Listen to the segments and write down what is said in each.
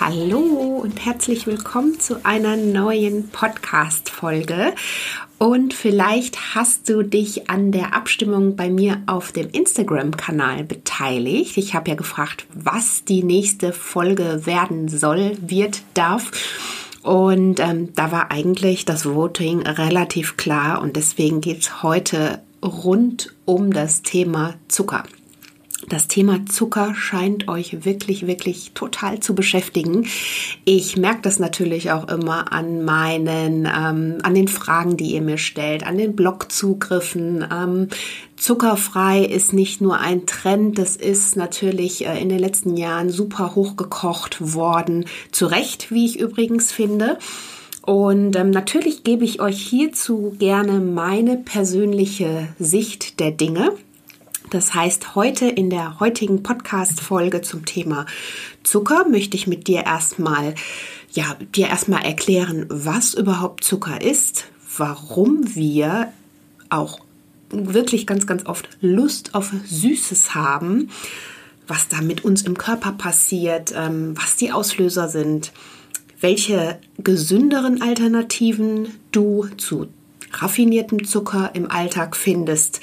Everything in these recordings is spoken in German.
Hallo und herzlich willkommen zu einer neuen Podcast-Folge. Und vielleicht hast du dich an der Abstimmung bei mir auf dem Instagram-Kanal beteiligt. Ich habe ja gefragt, was die nächste Folge werden soll, wird, darf. Und ähm, da war eigentlich das Voting relativ klar und deswegen geht es heute rund um das Thema Zucker. Das Thema Zucker scheint euch wirklich, wirklich total zu beschäftigen. Ich merke das natürlich auch immer an meinen, ähm, an den Fragen, die ihr mir stellt, an den Blogzugriffen. Ähm, zuckerfrei ist nicht nur ein Trend, das ist natürlich äh, in den letzten Jahren super hochgekocht worden. Zu Recht, wie ich übrigens finde. Und ähm, natürlich gebe ich euch hierzu gerne meine persönliche Sicht der Dinge. Das heißt, heute in der heutigen Podcast-Folge zum Thema Zucker möchte ich mit dir erstmal, ja, dir erstmal erklären, was überhaupt Zucker ist, warum wir auch wirklich ganz, ganz oft Lust auf Süßes haben, was da mit uns im Körper passiert, ähm, was die Auslöser sind, welche gesünderen Alternativen du zu raffiniertem Zucker im Alltag findest,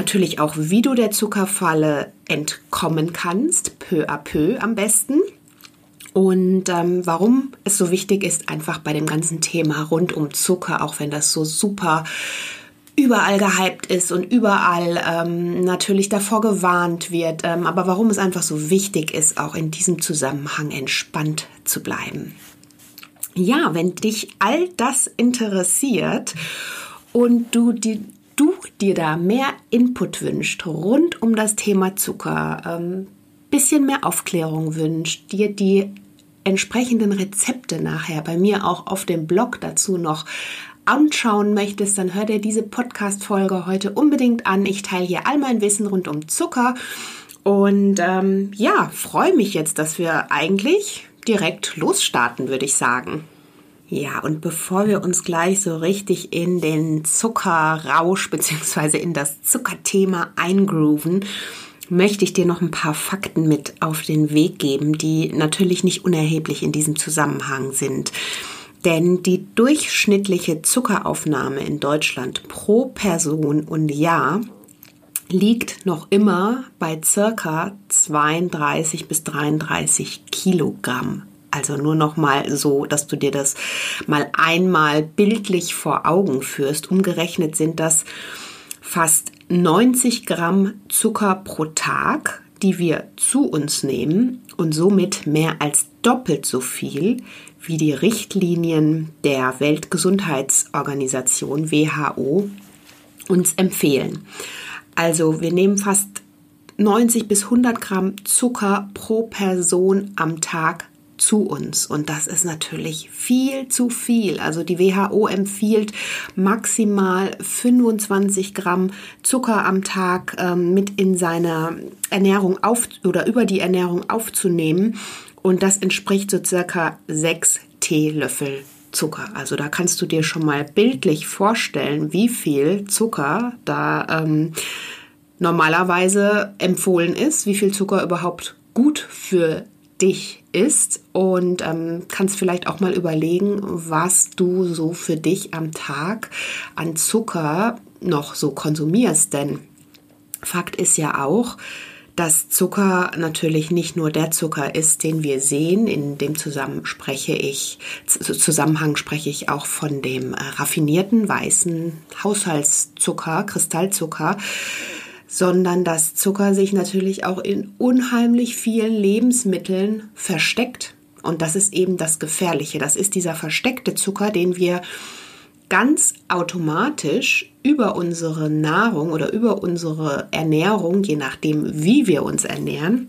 Natürlich auch, wie du der Zuckerfalle entkommen kannst, peu à peu am besten. Und ähm, warum es so wichtig ist, einfach bei dem ganzen Thema rund um Zucker, auch wenn das so super überall gehypt ist und überall ähm, natürlich davor gewarnt wird, ähm, aber warum es einfach so wichtig ist, auch in diesem Zusammenhang entspannt zu bleiben. Ja, wenn dich all das interessiert und du die dir da mehr Input wünscht rund um das Thema Zucker, ähm, bisschen mehr Aufklärung wünscht, dir die entsprechenden Rezepte nachher bei mir auch auf dem Blog dazu noch anschauen möchtest, dann hör dir diese Podcast-Folge heute unbedingt an. Ich teile hier all mein Wissen rund um Zucker und ähm, ja, freue mich jetzt, dass wir eigentlich direkt losstarten, würde ich sagen. Ja, und bevor wir uns gleich so richtig in den Zuckerrausch bzw. in das Zuckerthema eingrooven, möchte ich dir noch ein paar Fakten mit auf den Weg geben, die natürlich nicht unerheblich in diesem Zusammenhang sind. Denn die durchschnittliche Zuckeraufnahme in Deutschland pro Person und Jahr liegt noch immer bei circa 32 bis 33 Kilogramm also nur noch mal so, dass du dir das mal einmal bildlich vor Augen führst. Umgerechnet sind das fast 90 Gramm Zucker pro Tag, die wir zu uns nehmen und somit mehr als doppelt so viel wie die Richtlinien der Weltgesundheitsorganisation WHO uns empfehlen. Also wir nehmen fast 90 bis 100 Gramm Zucker pro Person am Tag zu uns. Und das ist natürlich viel zu viel. Also die WHO empfiehlt maximal 25 Gramm Zucker am Tag ähm, mit in seiner Ernährung auf oder über die Ernährung aufzunehmen. Und das entspricht so circa sechs Teelöffel Zucker. Also da kannst du dir schon mal bildlich vorstellen, wie viel Zucker da ähm, normalerweise empfohlen ist, wie viel Zucker überhaupt gut für dich ist und ähm, kannst vielleicht auch mal überlegen, was du so für dich am Tag an Zucker noch so konsumierst. Denn Fakt ist ja auch, dass Zucker natürlich nicht nur der Zucker ist, den wir sehen. In dem Zusammenhang spreche ich, Zusammenhang spreche ich auch von dem äh, raffinierten weißen Haushaltszucker, Kristallzucker sondern dass Zucker sich natürlich auch in unheimlich vielen Lebensmitteln versteckt. Und das ist eben das Gefährliche. Das ist dieser versteckte Zucker, den wir ganz automatisch über unsere Nahrung oder über unsere Ernährung, je nachdem, wie wir uns ernähren,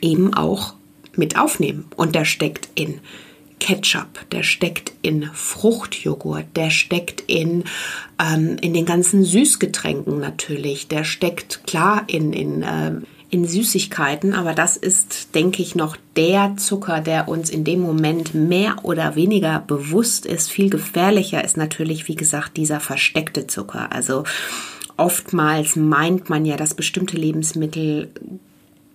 eben auch mit aufnehmen. Und der steckt in Ketchup, der steckt in Fruchtjoghurt, der steckt in, ähm, in den ganzen Süßgetränken natürlich, der steckt klar in, in äh, in Süßigkeiten, aber das ist, denke ich, noch der Zucker, der uns in dem Moment mehr oder weniger bewusst ist. Viel gefährlicher ist natürlich, wie gesagt, dieser versteckte Zucker. Also oftmals meint man ja, dass bestimmte Lebensmittel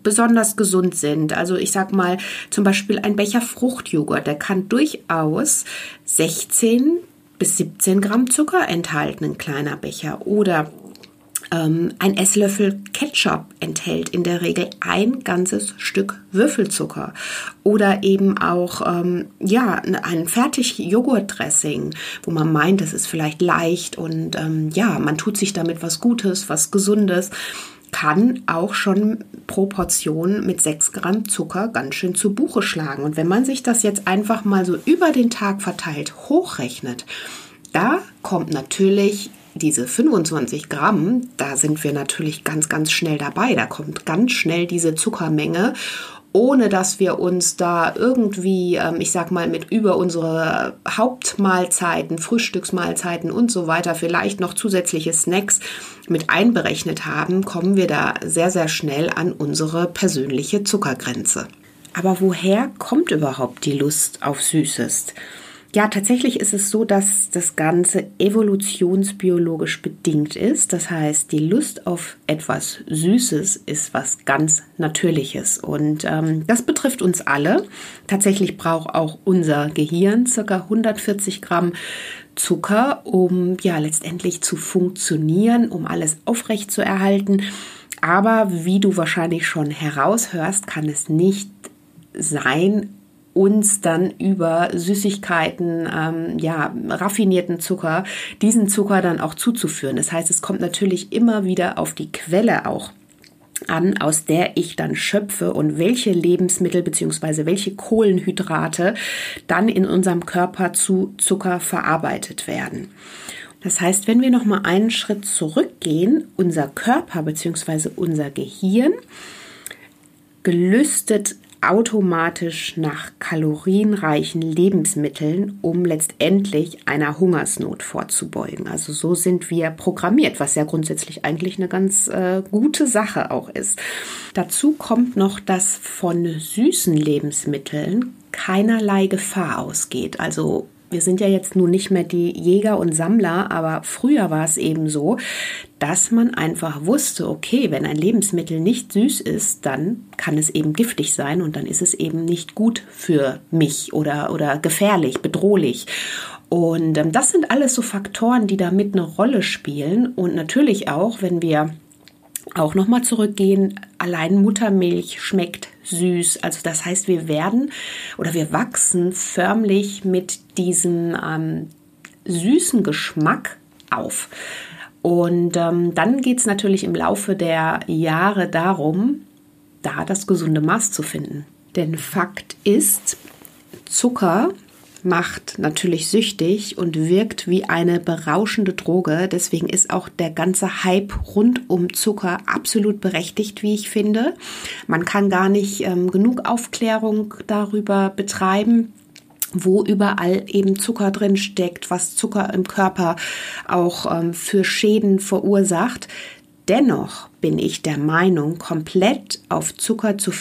besonders gesund sind. Also ich sag mal zum Beispiel ein Becher Fruchtjoghurt, der kann durchaus 16 bis 17 Gramm Zucker enthalten, ein kleiner Becher. Oder ähm, ein Esslöffel Ketchup enthält in der Regel ein ganzes Stück Würfelzucker oder eben auch ähm, ja ein fertig Joghurtdressing, wo man meint, es ist vielleicht leicht und ähm, ja man tut sich damit was Gutes, was Gesundes kann auch schon pro Portion mit 6 Gramm Zucker ganz schön zu Buche schlagen. Und wenn man sich das jetzt einfach mal so über den Tag verteilt hochrechnet, da kommt natürlich diese 25 Gramm, da sind wir natürlich ganz, ganz schnell dabei. Da kommt ganz schnell diese Zuckermenge ohne dass wir uns da irgendwie, ähm, ich sag mal, mit über unsere Hauptmahlzeiten, Frühstücksmahlzeiten und so weiter, vielleicht noch zusätzliche Snacks mit einberechnet haben, kommen wir da sehr, sehr schnell an unsere persönliche Zuckergrenze. Aber woher kommt überhaupt die Lust auf Süßes? Ja, tatsächlich ist es so, dass das Ganze evolutionsbiologisch bedingt ist. Das heißt, die Lust auf etwas Süßes ist was ganz Natürliches. Und ähm, das betrifft uns alle. Tatsächlich braucht auch unser Gehirn circa 140 Gramm Zucker, um ja letztendlich zu funktionieren, um alles aufrecht zu erhalten. Aber wie du wahrscheinlich schon heraushörst, kann es nicht sein, uns dann über Süßigkeiten, ähm, ja, raffinierten Zucker, diesen Zucker dann auch zuzuführen. Das heißt, es kommt natürlich immer wieder auf die Quelle auch an, aus der ich dann schöpfe und welche Lebensmittel bzw. welche Kohlenhydrate dann in unserem Körper zu Zucker verarbeitet werden. Das heißt, wenn wir noch mal einen Schritt zurückgehen, unser Körper bzw. unser Gehirn gelüstet automatisch nach kalorienreichen Lebensmitteln, um letztendlich einer Hungersnot vorzubeugen. Also so sind wir programmiert, was ja grundsätzlich eigentlich eine ganz äh, gute Sache auch ist. Dazu kommt noch, dass von süßen Lebensmitteln keinerlei Gefahr ausgeht. Also wir sind ja jetzt nun nicht mehr die Jäger und Sammler, aber früher war es eben so, dass man einfach wusste, okay, wenn ein Lebensmittel nicht süß ist, dann kann es eben giftig sein und dann ist es eben nicht gut für mich oder, oder gefährlich, bedrohlich. Und ähm, das sind alles so Faktoren, die damit eine Rolle spielen. Und natürlich auch, wenn wir auch nochmal zurückgehen, allein Muttermilch schmeckt süß. Also das heißt, wir werden oder wir wachsen förmlich mit diesem ähm, süßen Geschmack auf. Und ähm, dann geht es natürlich im Laufe der Jahre darum, da das gesunde Maß zu finden. Denn Fakt ist, Zucker macht natürlich süchtig und wirkt wie eine berauschende Droge. Deswegen ist auch der ganze Hype rund um Zucker absolut berechtigt, wie ich finde. Man kann gar nicht ähm, genug Aufklärung darüber betreiben wo überall eben Zucker drin steckt, was Zucker im Körper auch ähm, für Schäden verursacht. Dennoch bin ich der Meinung, komplett auf Zucker zu,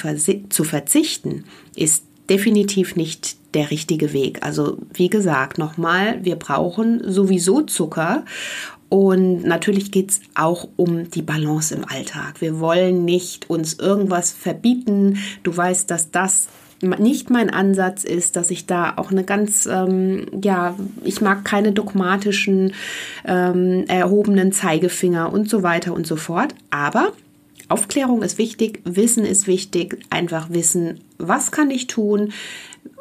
zu verzichten, ist definitiv nicht der richtige Weg. Also wie gesagt, nochmal, wir brauchen sowieso Zucker. Und natürlich geht es auch um die Balance im Alltag. Wir wollen nicht uns irgendwas verbieten. Du weißt, dass das nicht mein Ansatz ist, dass ich da auch eine ganz, ähm, ja, ich mag keine dogmatischen, ähm, erhobenen Zeigefinger und so weiter und so fort. Aber Aufklärung ist wichtig, Wissen ist wichtig, einfach wissen, was kann ich tun,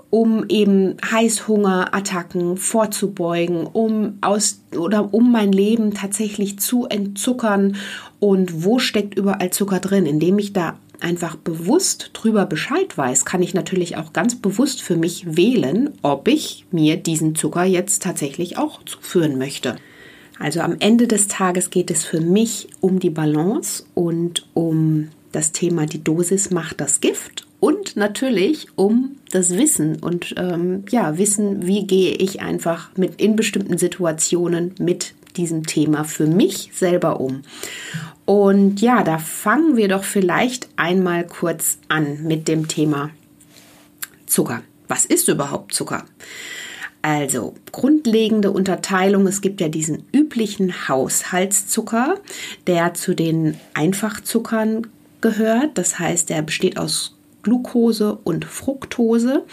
um eben Heißhungerattacken vorzubeugen, um aus oder um mein Leben tatsächlich zu entzuckern und wo steckt überall Zucker drin, indem ich da einfach bewusst drüber Bescheid weiß, kann ich natürlich auch ganz bewusst für mich wählen, ob ich mir diesen Zucker jetzt tatsächlich auch zuführen möchte. Also am Ende des Tages geht es für mich um die Balance und um das Thema die Dosis macht das Gift und natürlich um das Wissen und ähm, ja wissen, wie gehe ich einfach mit in bestimmten Situationen mit diesem Thema für mich selber um. Und ja, da fangen wir doch vielleicht einmal kurz an mit dem Thema Zucker. Was ist überhaupt Zucker? Also, grundlegende Unterteilung. Es gibt ja diesen üblichen Haushaltszucker, der zu den Einfachzuckern gehört. Das heißt, er besteht aus Glucose und Fructose.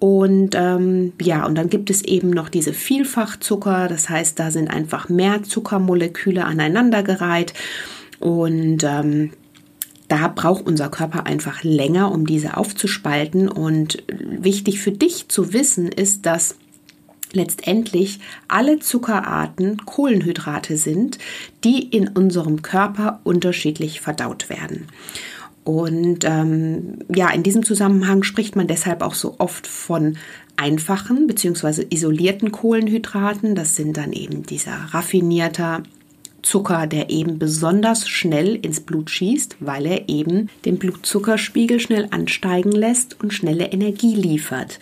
Und ähm, ja, und dann gibt es eben noch diese Vielfachzucker. Das heißt, da sind einfach mehr Zuckermoleküle aneinandergereiht. Und ähm, da braucht unser Körper einfach länger, um diese aufzuspalten. Und wichtig für dich zu wissen ist, dass letztendlich alle Zuckerarten Kohlenhydrate sind, die in unserem Körper unterschiedlich verdaut werden. Und ähm, ja, in diesem Zusammenhang spricht man deshalb auch so oft von einfachen bzw. isolierten Kohlenhydraten. Das sind dann eben dieser raffinierter Zucker, der eben besonders schnell ins Blut schießt, weil er eben den Blutzuckerspiegel schnell ansteigen lässt und schnelle Energie liefert.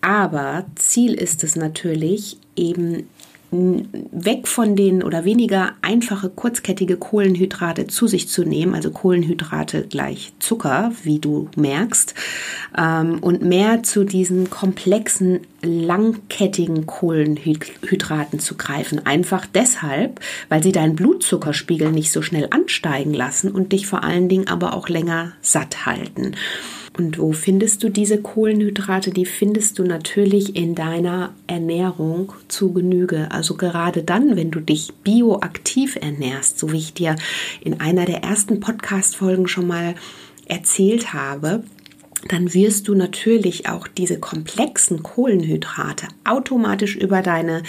Aber Ziel ist es natürlich eben weg von den oder weniger einfache kurzkettige Kohlenhydrate zu sich zu nehmen, also Kohlenhydrate gleich Zucker, wie du merkst, ähm, und mehr zu diesen komplexen langkettigen Kohlenhydraten zu greifen. Einfach deshalb, weil sie deinen Blutzuckerspiegel nicht so schnell ansteigen lassen und dich vor allen Dingen aber auch länger satt halten. Und wo findest du diese Kohlenhydrate? Die findest du natürlich in deiner Ernährung zu Genüge. Also gerade dann, wenn du dich bioaktiv ernährst, so wie ich dir in einer der ersten Podcast-Folgen schon mal erzählt habe, dann wirst du natürlich auch diese komplexen Kohlenhydrate automatisch über deine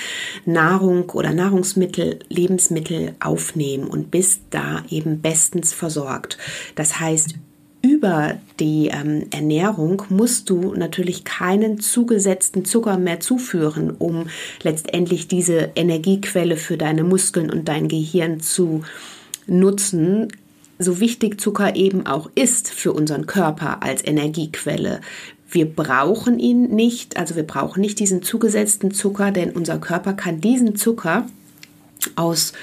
Nahrung oder Nahrungsmittel, Lebensmittel aufnehmen und bist da eben bestens versorgt. Das heißt, über die ähm, Ernährung musst du natürlich keinen zugesetzten Zucker mehr zuführen, um letztendlich diese Energiequelle für deine Muskeln und dein Gehirn zu nutzen. So wichtig Zucker eben auch ist für unseren Körper als Energiequelle. Wir brauchen ihn nicht, also wir brauchen nicht diesen zugesetzten Zucker, denn unser Körper kann diesen Zucker aus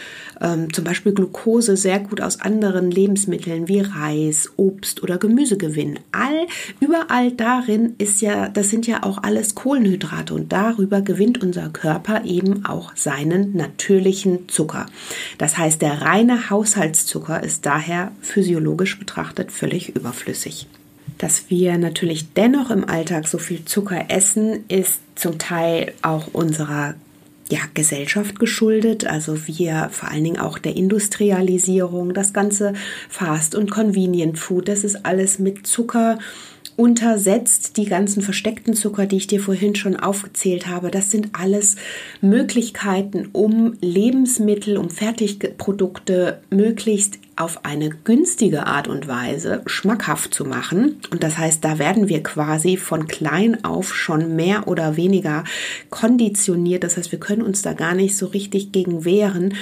ähm, zum Beispiel Glucose sehr gut aus anderen Lebensmitteln wie Reis, Obst oder Gemüse gewinnen. All, überall darin ist ja, das sind ja auch alles Kohlenhydrate und darüber gewinnt unser Körper eben auch seinen natürlichen Zucker. Das heißt, der reine Haushaltszucker ist daher physiologisch betrachtet völlig überflüssig. Dass wir natürlich dennoch im Alltag so viel Zucker essen, ist zum Teil auch unserer ja, Gesellschaft geschuldet, also wir vor allen Dingen auch der Industrialisierung, das ganze Fast- und Convenient Food, das ist alles mit Zucker untersetzt die ganzen versteckten Zucker, die ich dir vorhin schon aufgezählt habe. Das sind alles Möglichkeiten, um Lebensmittel, um Fertigprodukte möglichst auf eine günstige Art und Weise schmackhaft zu machen. Und das heißt, da werden wir quasi von klein auf schon mehr oder weniger konditioniert. Das heißt, wir können uns da gar nicht so richtig gegen wehren.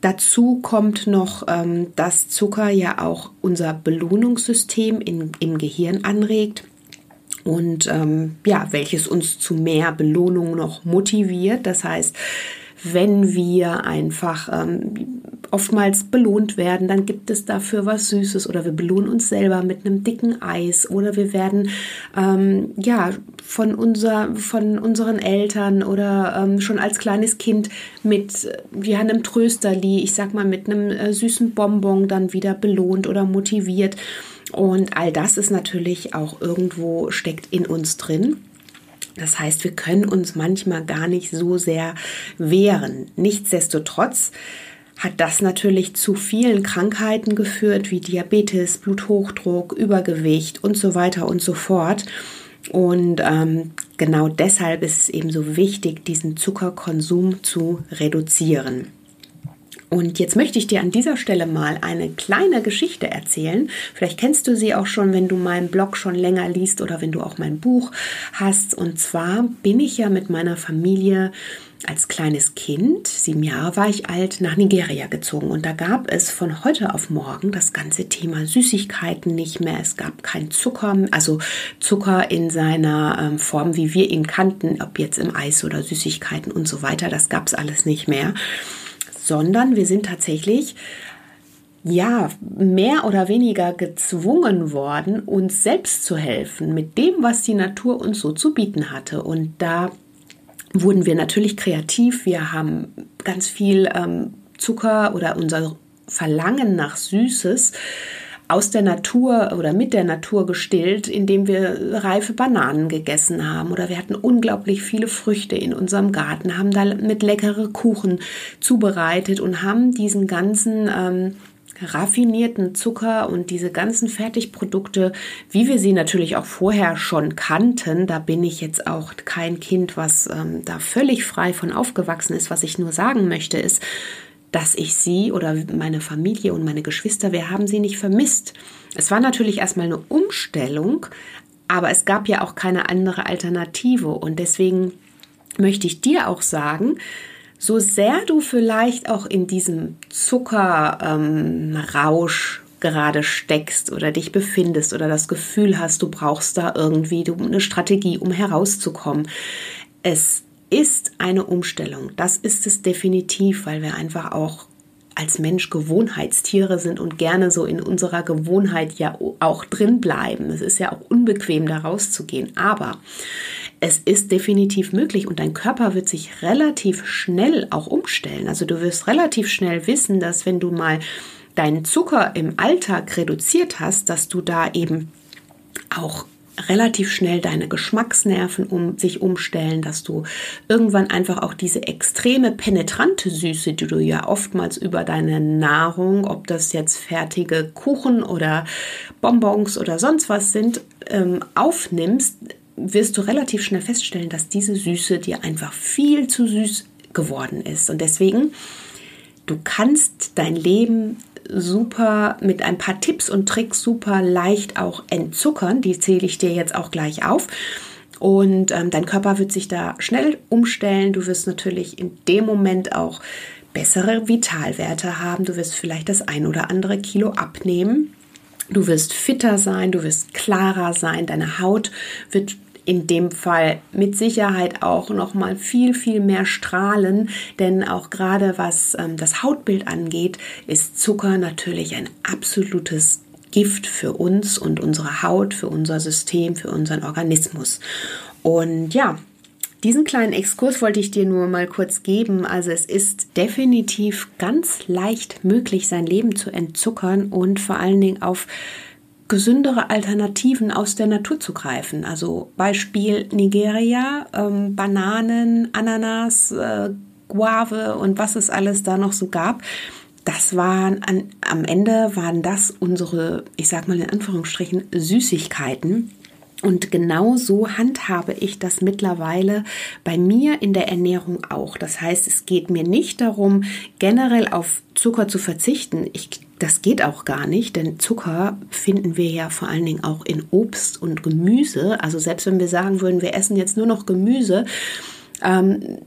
Dazu kommt noch, ähm, dass Zucker ja auch unser Belohnungssystem in, im Gehirn anregt und ähm, ja, welches uns zu mehr Belohnung noch motiviert. Das heißt, wenn wir einfach ähm, oftmals belohnt werden, dann gibt es dafür was Süßes oder wir belohnen uns selber mit einem dicken Eis oder wir werden ähm, ja von, unser, von unseren Eltern oder ähm, schon als kleines Kind mit ja, einem Trösterli, ich sag mal mit einem äh, süßen Bonbon dann wieder belohnt oder motiviert. Und all das ist natürlich auch irgendwo steckt in uns drin. Das heißt, wir können uns manchmal gar nicht so sehr wehren. Nichtsdestotrotz hat das natürlich zu vielen Krankheiten geführt, wie Diabetes, Bluthochdruck, Übergewicht und so weiter und so fort. Und ähm, genau deshalb ist es eben so wichtig, diesen Zuckerkonsum zu reduzieren. Und jetzt möchte ich dir an dieser Stelle mal eine kleine Geschichte erzählen. Vielleicht kennst du sie auch schon, wenn du meinen Blog schon länger liest oder wenn du auch mein Buch hast. Und zwar bin ich ja mit meiner Familie als kleines Kind, sieben Jahre war ich alt, nach Nigeria gezogen. Und da gab es von heute auf morgen das ganze Thema Süßigkeiten nicht mehr. Es gab kein Zucker, also Zucker in seiner ähm, Form, wie wir ihn kannten, ob jetzt im Eis oder Süßigkeiten und so weiter. Das gab es alles nicht mehr sondern wir sind tatsächlich ja, mehr oder weniger gezwungen worden, uns selbst zu helfen mit dem, was die Natur uns so zu bieten hatte. Und da wurden wir natürlich kreativ. Wir haben ganz viel ähm, Zucker oder unser Verlangen nach Süßes aus der Natur oder mit der Natur gestillt, indem wir reife Bananen gegessen haben oder wir hatten unglaublich viele Früchte in unserem Garten, haben damit leckere Kuchen zubereitet und haben diesen ganzen ähm, raffinierten Zucker und diese ganzen Fertigprodukte, wie wir sie natürlich auch vorher schon kannten, da bin ich jetzt auch kein Kind, was ähm, da völlig frei von aufgewachsen ist. Was ich nur sagen möchte, ist, dass ich sie oder meine Familie und meine Geschwister, wir haben sie nicht vermisst. Es war natürlich erstmal eine Umstellung, aber es gab ja auch keine andere Alternative. Und deswegen möchte ich dir auch sagen, so sehr du vielleicht auch in diesem Zuckerrausch ähm, gerade steckst oder dich befindest oder das Gefühl hast, du brauchst da irgendwie eine Strategie, um herauszukommen. Es ist eine Umstellung. Das ist es definitiv, weil wir einfach auch als Mensch Gewohnheitstiere sind und gerne so in unserer Gewohnheit ja auch drin bleiben. Es ist ja auch unbequem, da rauszugehen. Aber es ist definitiv möglich und dein Körper wird sich relativ schnell auch umstellen. Also du wirst relativ schnell wissen, dass wenn du mal deinen Zucker im Alltag reduziert hast, dass du da eben auch relativ schnell deine Geschmacksnerven um sich umstellen, dass du irgendwann einfach auch diese extreme penetrante Süße, die du ja oftmals über deine Nahrung, ob das jetzt fertige Kuchen oder Bonbons oder sonst was sind, ähm, aufnimmst, wirst du relativ schnell feststellen, dass diese Süße dir einfach viel zu süß geworden ist. Und deswegen, du kannst dein Leben super mit ein paar Tipps und Tricks super leicht auch entzuckern. Die zähle ich dir jetzt auch gleich auf. Und ähm, dein Körper wird sich da schnell umstellen. Du wirst natürlich in dem Moment auch bessere Vitalwerte haben. Du wirst vielleicht das ein oder andere Kilo abnehmen. Du wirst fitter sein, du wirst klarer sein, deine Haut wird in dem Fall mit Sicherheit auch noch mal viel viel mehr strahlen, denn auch gerade was ähm, das Hautbild angeht, ist Zucker natürlich ein absolutes Gift für uns und unsere Haut, für unser System, für unseren Organismus. Und ja, diesen kleinen Exkurs wollte ich dir nur mal kurz geben. Also es ist definitiv ganz leicht möglich, sein Leben zu entzuckern und vor allen Dingen auf gesündere Alternativen aus der Natur zu greifen. Also Beispiel Nigeria, ähm, Bananen, Ananas, äh, Guave und was es alles da noch so gab. Das waren an, am Ende waren das unsere, ich sag mal in Anführungsstrichen, Süßigkeiten. Und genau so handhabe ich das mittlerweile bei mir in der Ernährung auch. Das heißt, es geht mir nicht darum, generell auf Zucker zu verzichten. Ich das geht auch gar nicht, denn Zucker finden wir ja vor allen Dingen auch in Obst und Gemüse. Also selbst wenn wir sagen würden, wir essen jetzt nur noch Gemüse, ähm,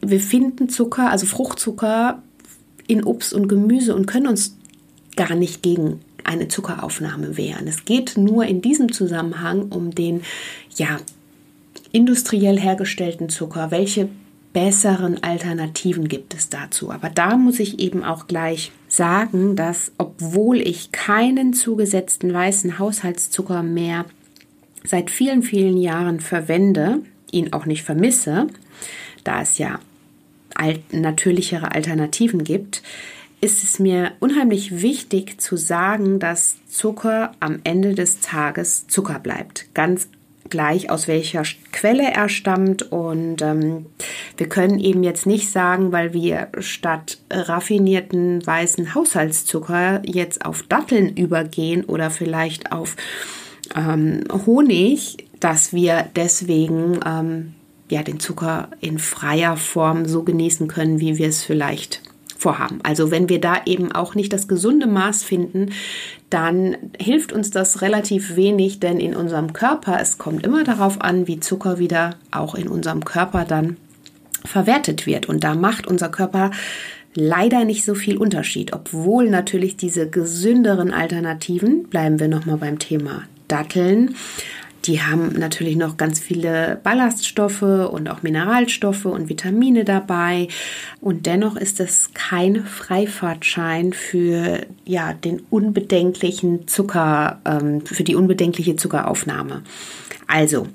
wir finden Zucker, also Fruchtzucker in Obst und Gemüse und können uns gar nicht gegen eine Zuckeraufnahme wehren. Es geht nur in diesem Zusammenhang um den ja industriell hergestellten Zucker. Welche besseren Alternativen gibt es dazu? Aber da muss ich eben auch gleich sagen, dass obwohl ich keinen zugesetzten weißen Haushaltszucker mehr seit vielen, vielen Jahren verwende, ihn auch nicht vermisse, da es ja natürlichere Alternativen gibt, ist es mir unheimlich wichtig zu sagen, dass Zucker am Ende des Tages Zucker bleibt. Ganz gleich, aus welcher Quelle er stammt. Und ähm, wir können eben jetzt nicht sagen, weil wir statt raffinierten weißen Haushaltszucker jetzt auf Datteln übergehen oder vielleicht auf ähm, Honig, dass wir deswegen ähm, ja den Zucker in freier Form so genießen können, wie wir es vielleicht vorhaben. Also wenn wir da eben auch nicht das gesunde Maß finden, dann hilft uns das relativ wenig, denn in unserem Körper, es kommt immer darauf an, wie Zucker wieder auch in unserem Körper dann verwertet wird. Und da macht unser Körper leider nicht so viel Unterschied, obwohl natürlich diese gesünderen Alternativen, bleiben wir nochmal beim Thema Datteln, die haben natürlich noch ganz viele Ballaststoffe und auch Mineralstoffe und Vitamine dabei. Und dennoch ist es kein Freifahrtschein für ja, den unbedenklichen Zucker, ähm, für die unbedenkliche Zuckeraufnahme. Also,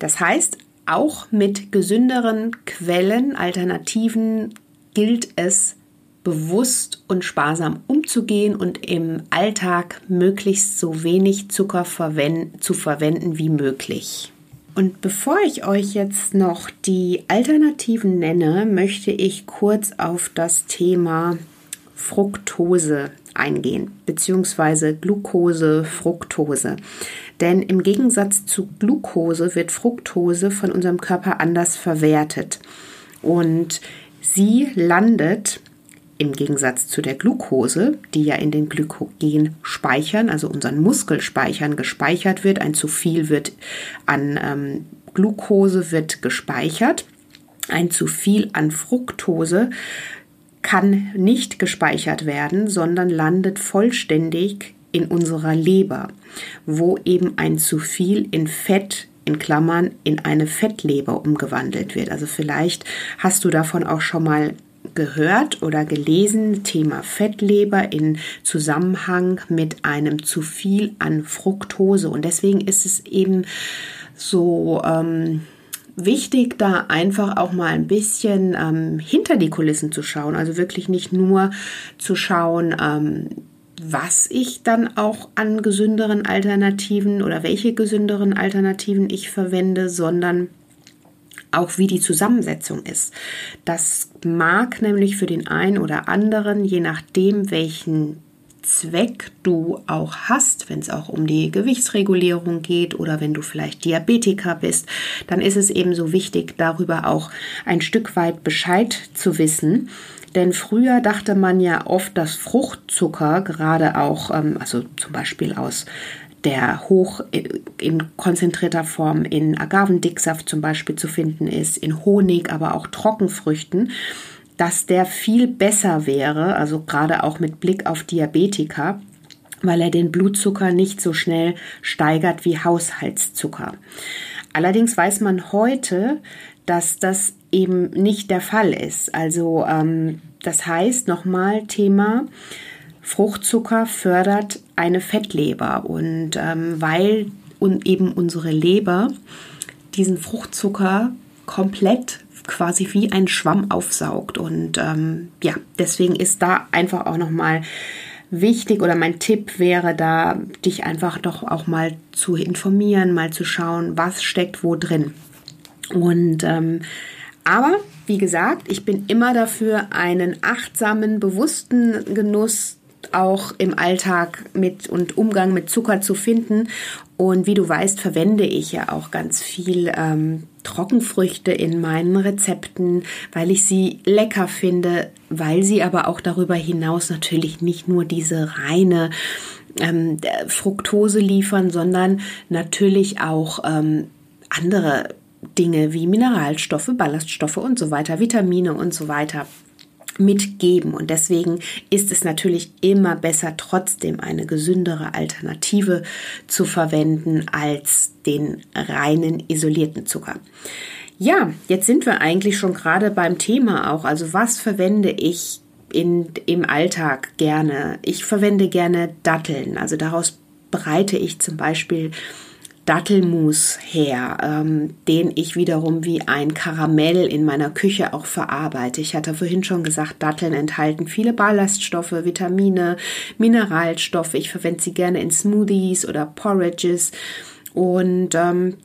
das heißt, auch mit gesünderen Quellen, Alternativen gilt es, bewusst und sparsam umzugehen und im Alltag möglichst so wenig Zucker verwenden, zu verwenden wie möglich. Und bevor ich euch jetzt noch die Alternativen nenne, möchte ich kurz auf das Thema Fructose eingehen, beziehungsweise Glucose, Fructose. Denn im Gegensatz zu Glucose wird Fructose von unserem Körper anders verwertet. Und sie landet im Gegensatz zu der Glucose, die ja in den Glykogenspeichern, also unseren Muskelspeichern gespeichert wird, ein zu viel wird an ähm, Glucose wird gespeichert, ein zu viel an Fructose kann nicht gespeichert werden, sondern landet vollständig in unserer Leber, wo eben ein zu viel in Fett in Klammern in eine Fettleber umgewandelt wird. Also vielleicht hast du davon auch schon mal gehört oder gelesen, Thema Fettleber in Zusammenhang mit einem zu viel an Fructose. Und deswegen ist es eben so ähm, wichtig, da einfach auch mal ein bisschen ähm, hinter die Kulissen zu schauen. Also wirklich nicht nur zu schauen, ähm, was ich dann auch an gesünderen Alternativen oder welche gesünderen Alternativen ich verwende, sondern auch wie die Zusammensetzung ist. Das mag nämlich für den einen oder anderen, je nachdem, welchen Zweck du auch hast, wenn es auch um die Gewichtsregulierung geht oder wenn du vielleicht Diabetiker bist, dann ist es eben so wichtig, darüber auch ein Stück weit Bescheid zu wissen. Denn früher dachte man ja oft, dass Fruchtzucker gerade auch, ähm, also zum Beispiel aus der hoch in konzentrierter Form in Agavendicksaft zum Beispiel zu finden ist, in Honig, aber auch Trockenfrüchten, dass der viel besser wäre, also gerade auch mit Blick auf Diabetiker, weil er den Blutzucker nicht so schnell steigert wie Haushaltszucker. Allerdings weiß man heute, dass das eben nicht der Fall ist. Also ähm, das heißt nochmal Thema, Fruchtzucker fördert eine Fettleber und ähm, weil und eben unsere Leber diesen Fruchtzucker komplett quasi wie ein Schwamm aufsaugt. Und ähm, ja deswegen ist da einfach auch noch mal wichtig oder mein Tipp wäre da dich einfach doch auch mal zu informieren mal zu schauen was steckt wo drin. Und ähm, aber wie gesagt ich bin immer dafür einen achtsamen bewussten Genuss auch im Alltag mit und Umgang mit Zucker zu finden. Und wie du weißt, verwende ich ja auch ganz viel ähm, Trockenfrüchte in meinen Rezepten, weil ich sie lecker finde, weil sie aber auch darüber hinaus natürlich nicht nur diese reine ähm, Fructose liefern, sondern natürlich auch ähm, andere Dinge wie Mineralstoffe, Ballaststoffe und so weiter, Vitamine und so weiter mitgeben. Und deswegen ist es natürlich immer besser, trotzdem eine gesündere Alternative zu verwenden als den reinen isolierten Zucker. Ja, jetzt sind wir eigentlich schon gerade beim Thema auch. Also was verwende ich in, im Alltag gerne? Ich verwende gerne Datteln. Also daraus bereite ich zum Beispiel Dattelmus her, ähm, den ich wiederum wie ein Karamell in meiner Küche auch verarbeite. Ich hatte vorhin schon gesagt, Datteln enthalten viele Ballaststoffe, Vitamine, Mineralstoffe. Ich verwende sie gerne in Smoothies oder Porridges. Und ähm,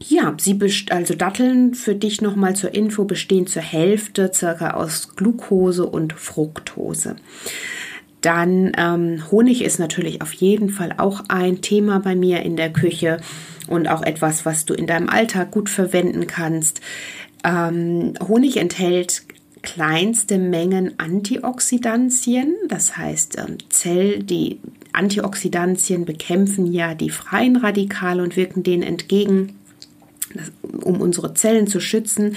ja, sie also Datteln für dich nochmal zur Info bestehen zur Hälfte circa aus Glucose und Fructose. Dann ähm, Honig ist natürlich auf jeden Fall auch ein Thema bei mir in der Küche und auch etwas, was du in deinem Alltag gut verwenden kannst. Ähm, Honig enthält kleinste Mengen Antioxidantien, das heißt ähm, Zell, die Antioxidantien bekämpfen ja die freien Radikale und wirken denen entgegen um unsere Zellen zu schützen.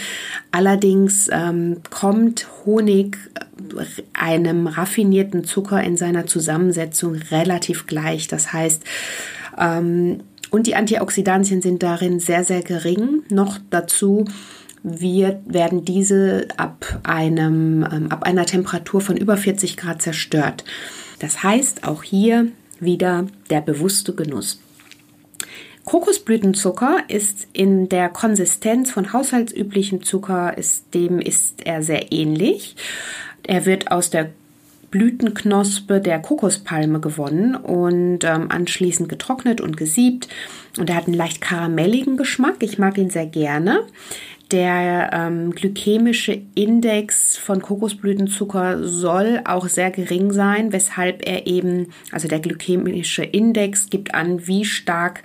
Allerdings ähm, kommt Honig einem raffinierten Zucker in seiner Zusammensetzung relativ gleich. Das heißt, ähm, und die Antioxidantien sind darin sehr, sehr gering. Noch dazu wir werden diese ab, einem, ähm, ab einer Temperatur von über 40 Grad zerstört. Das heißt, auch hier wieder der bewusste Genuss. Kokosblütenzucker ist in der Konsistenz von haushaltsüblichem Zucker, ist, dem ist er sehr ähnlich. Er wird aus der Blütenknospe der Kokospalme gewonnen und ähm, anschließend getrocknet und gesiebt. Und er hat einen leicht karamelligen Geschmack. Ich mag ihn sehr gerne. Der ähm, glykämische Index von Kokosblütenzucker soll auch sehr gering sein, weshalb er eben, also der glykämische Index gibt an, wie stark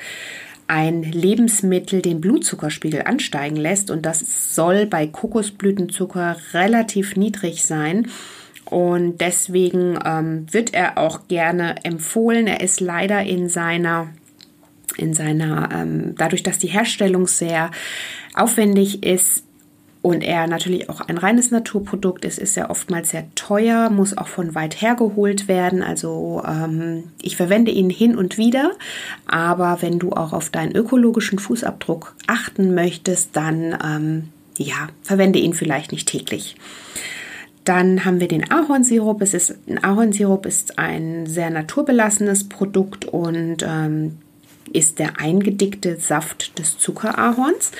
ein Lebensmittel den Blutzuckerspiegel ansteigen lässt und das soll bei Kokosblütenzucker relativ niedrig sein. Und deswegen ähm, wird er auch gerne empfohlen. Er ist leider in seiner in seiner, ähm, dadurch, dass die Herstellung sehr aufwendig ist und er natürlich auch ein reines Naturprodukt ist, ist er oftmals sehr teuer, muss auch von weit her geholt werden. Also ähm, ich verwende ihn hin und wieder, aber wenn du auch auf deinen ökologischen Fußabdruck achten möchtest, dann ähm, ja, verwende ihn vielleicht nicht täglich. Dann haben wir den Ahornsirup. Es ist, ein Ahornsirup ist ein sehr naturbelassenes Produkt und ähm, ist der eingedickte Saft des Zuckerahorns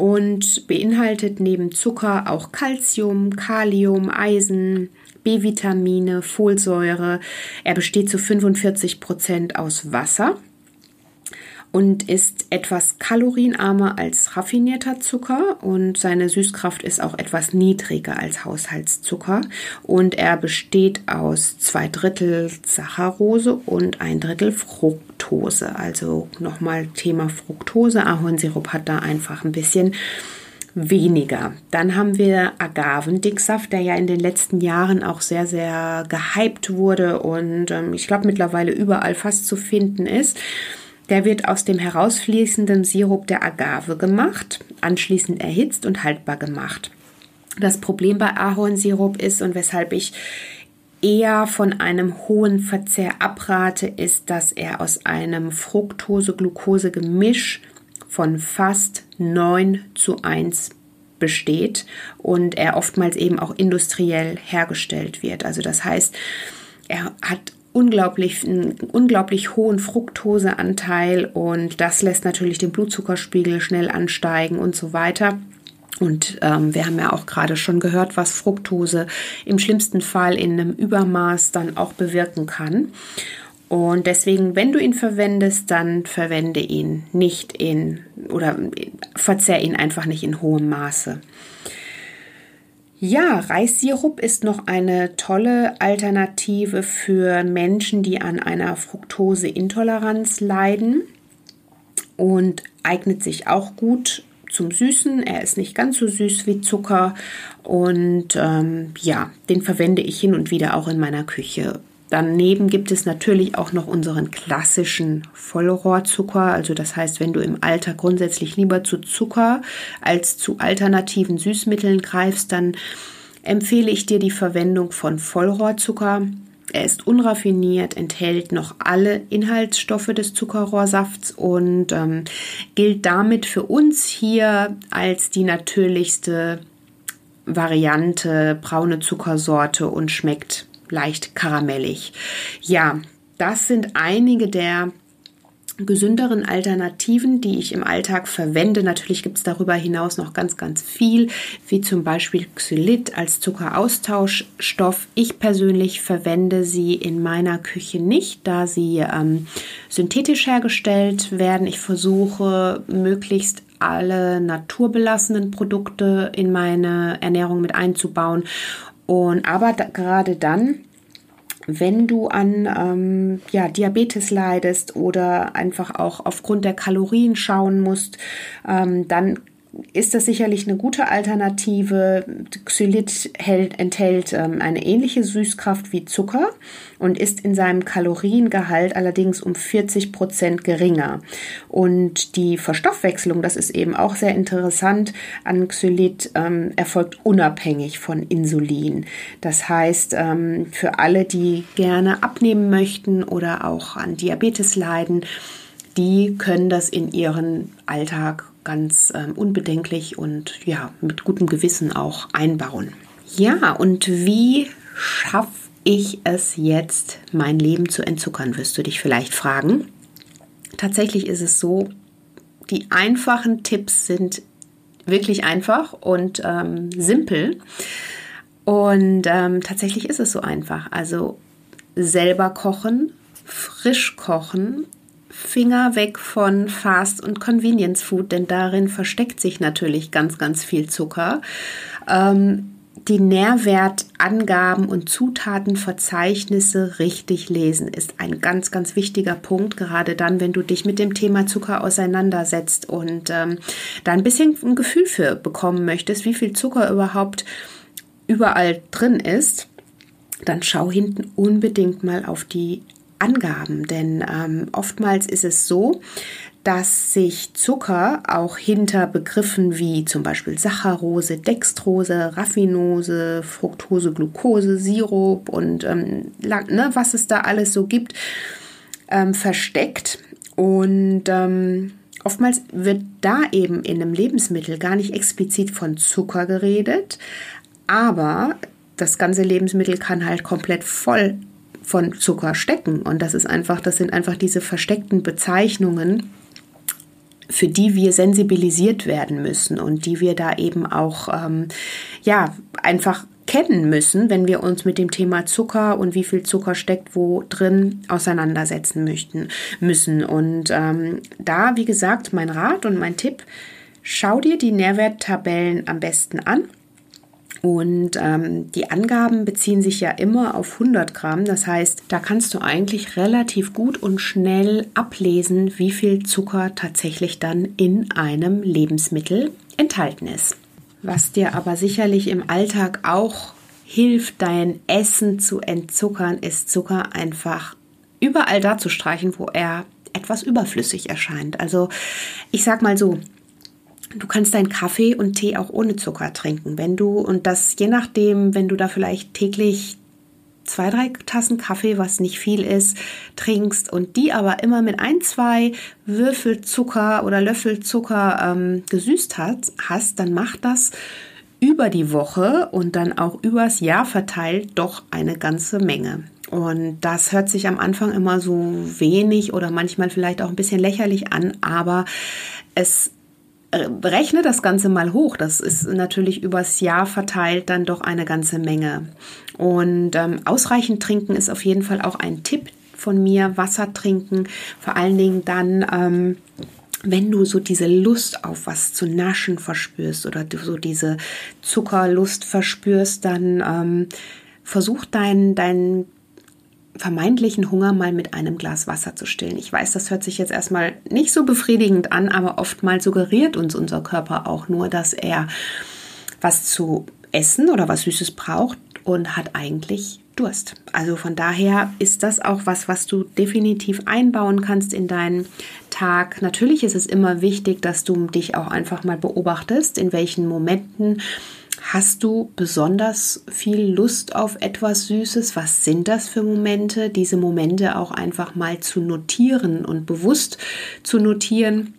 und beinhaltet neben Zucker auch Calcium, Kalium, Eisen, B-Vitamine, Folsäure. Er besteht zu 45 Prozent aus Wasser und ist etwas kalorienarmer als raffinierter Zucker und seine Süßkraft ist auch etwas niedriger als Haushaltszucker und er besteht aus zwei Drittel Saccharose und ein Drittel Fructose. Also nochmal Thema Fructose. Ahornsirup hat da einfach ein bisschen weniger. Dann haben wir Agavendicksaft, der ja in den letzten Jahren auch sehr, sehr gehypt wurde und ähm, ich glaube mittlerweile überall fast zu finden ist. Der wird aus dem herausfließenden Sirup der Agave gemacht, anschließend erhitzt und haltbar gemacht. Das Problem bei Ahornsirup ist und weshalb ich eher von einem hohen Verzehr abrate, ist, dass er aus einem Fructose-Glucose-Gemisch von fast 9 zu 1 besteht und er oftmals eben auch industriell hergestellt wird. Also das heißt, er hat unglaublich, einen unglaublich hohen Fructoseanteil und das lässt natürlich den Blutzuckerspiegel schnell ansteigen und so weiter. Und ähm, wir haben ja auch gerade schon gehört, was Fructose im schlimmsten Fall in einem Übermaß dann auch bewirken kann. Und deswegen, wenn du ihn verwendest, dann verwende ihn nicht in oder verzehr ihn einfach nicht in hohem Maße. Ja, Reissirup ist noch eine tolle Alternative für Menschen, die an einer Fructoseintoleranz leiden und eignet sich auch gut zum Süßen. Er ist nicht ganz so süß wie Zucker und ähm, ja, den verwende ich hin und wieder auch in meiner Küche. Daneben gibt es natürlich auch noch unseren klassischen Vollrohrzucker. Also das heißt, wenn du im Alter grundsätzlich lieber zu Zucker als zu alternativen Süßmitteln greifst, dann empfehle ich dir die Verwendung von Vollrohrzucker. Er ist unraffiniert, enthält noch alle Inhaltsstoffe des Zuckerrohrsafts und ähm, gilt damit für uns hier als die natürlichste Variante braune Zuckersorte und schmeckt leicht karamellig. Ja, das sind einige der gesünderen Alternativen, die ich im Alltag verwende. Natürlich gibt es darüber hinaus noch ganz, ganz viel, wie zum Beispiel Xylit als Zuckeraustauschstoff. Ich persönlich verwende sie in meiner Küche nicht, da sie ähm, synthetisch hergestellt werden. Ich versuche möglichst alle naturbelassenen Produkte in meine Ernährung mit einzubauen und aber da, gerade dann, wenn du an ähm, ja, Diabetes leidest oder einfach auch aufgrund der Kalorien schauen musst, ähm, dann ist das sicherlich eine gute Alternative. Xylit hält, enthält ähm, eine ähnliche Süßkraft wie Zucker und ist in seinem Kaloriengehalt allerdings um 40 Prozent geringer. Und die Verstoffwechslung, das ist eben auch sehr interessant, an Xylit ähm, erfolgt unabhängig von Insulin. Das heißt, ähm, für alle, die gerne abnehmen möchten oder auch an Diabetes leiden, die können das in ihren Alltag ganz ähm, unbedenklich und ja, mit gutem Gewissen auch einbauen. Ja, und wie schaffe ich es jetzt, mein Leben zu entzuckern, wirst du dich vielleicht fragen. Tatsächlich ist es so, die einfachen Tipps sind wirklich einfach und ähm, simpel. Und ähm, tatsächlich ist es so einfach. Also selber kochen, frisch kochen Finger weg von Fast- und Convenience Food, denn darin versteckt sich natürlich ganz, ganz viel Zucker. Ähm, die Nährwertangaben und Zutatenverzeichnisse richtig lesen ist ein ganz, ganz wichtiger Punkt, gerade dann, wenn du dich mit dem Thema Zucker auseinandersetzt und ähm, da ein bisschen ein Gefühl für bekommen möchtest, wie viel Zucker überhaupt überall drin ist. Dann schau hinten unbedingt mal auf die Angaben, denn ähm, oftmals ist es so, dass sich Zucker auch hinter Begriffen wie zum Beispiel Saccharose, Dextrose, Raffinose, Fructose, Glucose, Sirup und ähm, ne, was es da alles so gibt, ähm, versteckt. Und ähm, oftmals wird da eben in einem Lebensmittel gar nicht explizit von Zucker geredet, aber das ganze Lebensmittel kann halt komplett voll von Zucker stecken. Und das ist einfach, das sind einfach diese versteckten Bezeichnungen, für die wir sensibilisiert werden müssen und die wir da eben auch ähm, ja einfach kennen müssen, wenn wir uns mit dem Thema Zucker und wie viel Zucker steckt wo drin auseinandersetzen möchten müssen. Und ähm, da, wie gesagt, mein Rat und mein Tipp: Schau dir die Nährwerttabellen am besten an und ähm, die Angaben beziehen sich ja immer auf 100 Gramm. Das heißt, da kannst du eigentlich relativ gut und schnell ablesen, wie viel Zucker tatsächlich dann in einem Lebensmittel enthalten ist. Was dir aber sicherlich im Alltag auch hilft, dein Essen zu entzuckern, ist Zucker einfach überall da zu streichen, wo er etwas überflüssig erscheint. Also ich sag mal so, Du kannst deinen Kaffee und Tee auch ohne Zucker trinken. Wenn du, und das je nachdem, wenn du da vielleicht täglich zwei, drei Tassen Kaffee, was nicht viel ist, trinkst und die aber immer mit ein, zwei Würfel Zucker oder Löffel Zucker ähm, gesüßt hast, hast, dann macht das über die Woche und dann auch übers Jahr verteilt doch eine ganze Menge. Und das hört sich am Anfang immer so wenig oder manchmal vielleicht auch ein bisschen lächerlich an, aber es rechne das Ganze mal hoch. Das ist natürlich übers Jahr verteilt dann doch eine ganze Menge. Und ähm, ausreichend trinken ist auf jeden Fall auch ein Tipp von mir. Wasser trinken, vor allen Dingen dann. Ähm, wenn du so diese Lust auf was zu naschen verspürst oder du so diese Zuckerlust verspürst, dann ähm, versuch dein, dein vermeintlichen Hunger mal mit einem Glas Wasser zu stillen. Ich weiß, das hört sich jetzt erstmal nicht so befriedigend an, aber oftmals suggeriert uns unser Körper auch nur, dass er was zu essen oder was Süßes braucht und hat eigentlich Durst. Also von daher ist das auch was, was du definitiv einbauen kannst in deinen Tag. Natürlich ist es immer wichtig, dass du dich auch einfach mal beobachtest, in welchen Momenten Hast du besonders viel Lust auf etwas Süßes? Was sind das für Momente? Diese Momente auch einfach mal zu notieren und bewusst zu notieren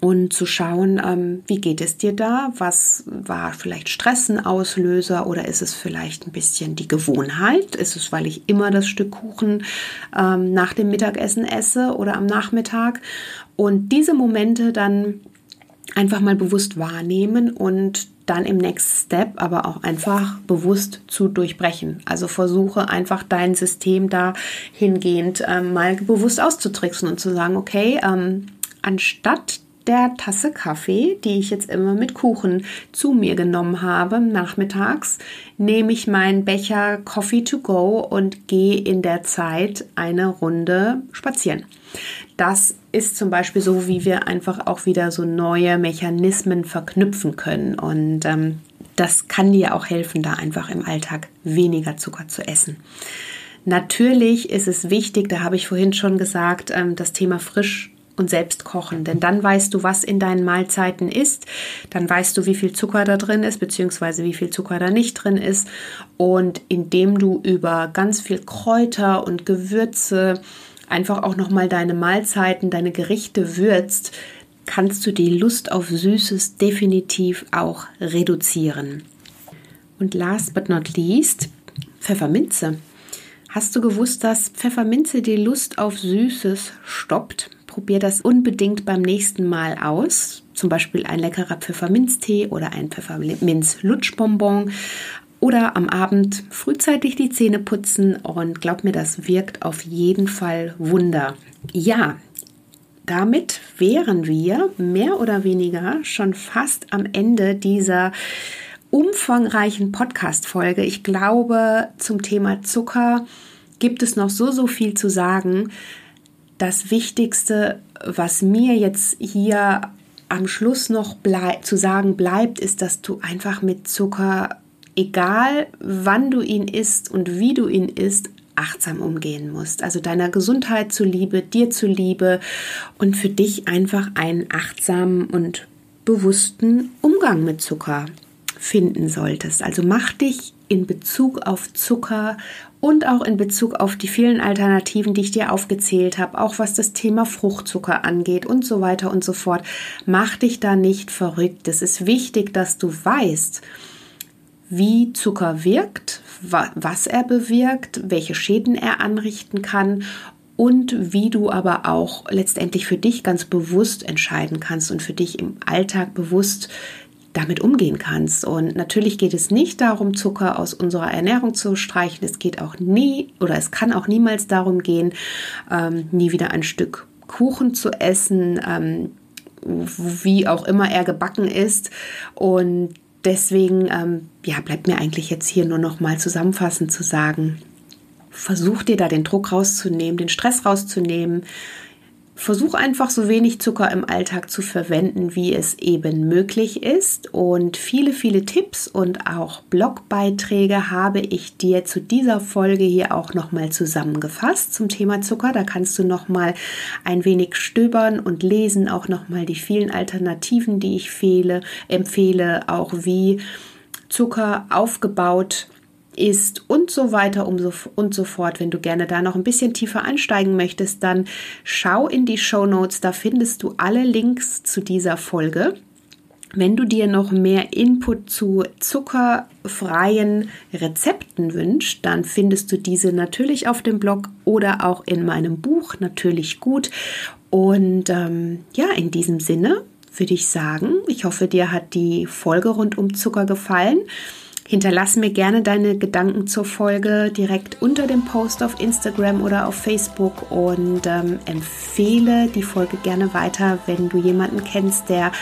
und zu schauen, ähm, wie geht es dir da? Was war vielleicht Stressenauslöser oder ist es vielleicht ein bisschen die Gewohnheit? Ist es, weil ich immer das Stück Kuchen ähm, nach dem Mittagessen esse oder am Nachmittag? Und diese Momente dann einfach mal bewusst wahrnehmen und dann im Next Step aber auch einfach bewusst zu durchbrechen. Also versuche einfach dein System dahingehend ähm, mal bewusst auszutricksen und zu sagen, okay, ähm, anstatt der Tasse Kaffee, die ich jetzt immer mit Kuchen zu mir genommen habe, nachmittags, nehme ich meinen Becher Coffee to go und gehe in der Zeit eine Runde spazieren. Das ist zum Beispiel so, wie wir einfach auch wieder so neue Mechanismen verknüpfen können. Und ähm, das kann dir auch helfen, da einfach im Alltag weniger Zucker zu essen. Natürlich ist es wichtig, da habe ich vorhin schon gesagt, ähm, das Thema frisch und selbst kochen. Denn dann weißt du, was in deinen Mahlzeiten ist. Dann weißt du, wie viel Zucker da drin ist, beziehungsweise wie viel Zucker da nicht drin ist. Und indem du über ganz viel Kräuter und Gewürze einfach auch nochmal deine Mahlzeiten, deine Gerichte würzt, kannst du die Lust auf Süßes definitiv auch reduzieren. Und last but not least, Pfefferminze. Hast du gewusst, dass Pfefferminze die Lust auf Süßes stoppt? Probier das unbedingt beim nächsten Mal aus. Zum Beispiel ein leckerer Pfefferminztee oder ein Pfefferminz-Lutschbonbon. Oder am Abend frühzeitig die Zähne putzen und glaub mir, das wirkt auf jeden Fall Wunder. Ja, damit wären wir mehr oder weniger schon fast am Ende dieser umfangreichen Podcast-Folge. Ich glaube, zum Thema Zucker gibt es noch so, so viel zu sagen das Wichtigste, was mir jetzt hier am Schluss noch zu sagen bleibt, ist, dass du einfach mit Zucker, egal wann du ihn isst und wie du ihn isst, achtsam umgehen musst. Also deiner Gesundheit zuliebe, dir zuliebe und für dich einfach einen achtsamen und bewussten Umgang mit Zucker finden solltest. Also mach dich in Bezug auf Zucker und auch in Bezug auf die vielen Alternativen, die ich dir aufgezählt habe, auch was das Thema Fruchtzucker angeht und so weiter und so fort. Mach dich da nicht verrückt. Es ist wichtig, dass du weißt, wie Zucker wirkt, was er bewirkt, welche Schäden er anrichten kann und wie du aber auch letztendlich für dich ganz bewusst entscheiden kannst und für dich im Alltag bewusst damit umgehen kannst. Und natürlich geht es nicht darum, Zucker aus unserer Ernährung zu streichen. Es geht auch nie oder es kann auch niemals darum gehen, ähm, nie wieder ein Stück Kuchen zu essen, ähm, wie auch immer er gebacken ist. Und deswegen ähm, ja, bleibt mir eigentlich jetzt hier nur noch mal zusammenfassend zu sagen, versuch dir da den Druck rauszunehmen, den Stress rauszunehmen, Versuch einfach so wenig Zucker im Alltag zu verwenden, wie es eben möglich ist. Und viele, viele Tipps und auch Blogbeiträge habe ich dir zu dieser Folge hier auch nochmal zusammengefasst zum Thema Zucker. Da kannst du nochmal ein wenig stöbern und lesen, auch nochmal die vielen Alternativen, die ich fehle, empfehle, auch wie Zucker aufgebaut ist und so weiter und so fort. Wenn du gerne da noch ein bisschen tiefer einsteigen möchtest, dann schau in die Show Notes, da findest du alle Links zu dieser Folge. Wenn du dir noch mehr Input zu zuckerfreien Rezepten wünschst, dann findest du diese natürlich auf dem Blog oder auch in meinem Buch natürlich gut. Und ähm, ja, in diesem Sinne würde ich sagen, ich hoffe, dir hat die Folge rund um Zucker gefallen. Hinterlass mir gerne deine Gedanken zur Folge direkt unter dem Post auf Instagram oder auf Facebook und ähm, empfehle die Folge gerne weiter, wenn du jemanden kennst, der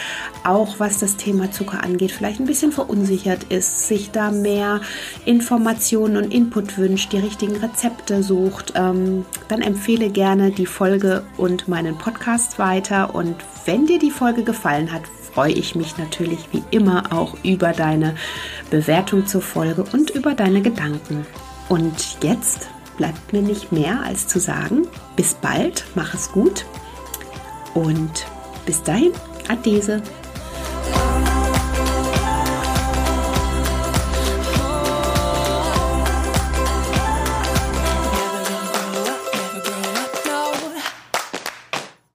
auch was das Thema Zucker angeht, vielleicht ein bisschen verunsichert ist, sich da mehr Informationen und Input wünscht, die richtigen Rezepte sucht, ähm, dann empfehle gerne die Folge und meinen Podcast weiter. Und wenn dir die Folge gefallen hat, freue ich mich natürlich wie immer auch über deine Bewertung zur Folge und über deine Gedanken. Und jetzt bleibt mir nicht mehr als zu sagen, bis bald, mach es gut und bis dahin, Adese.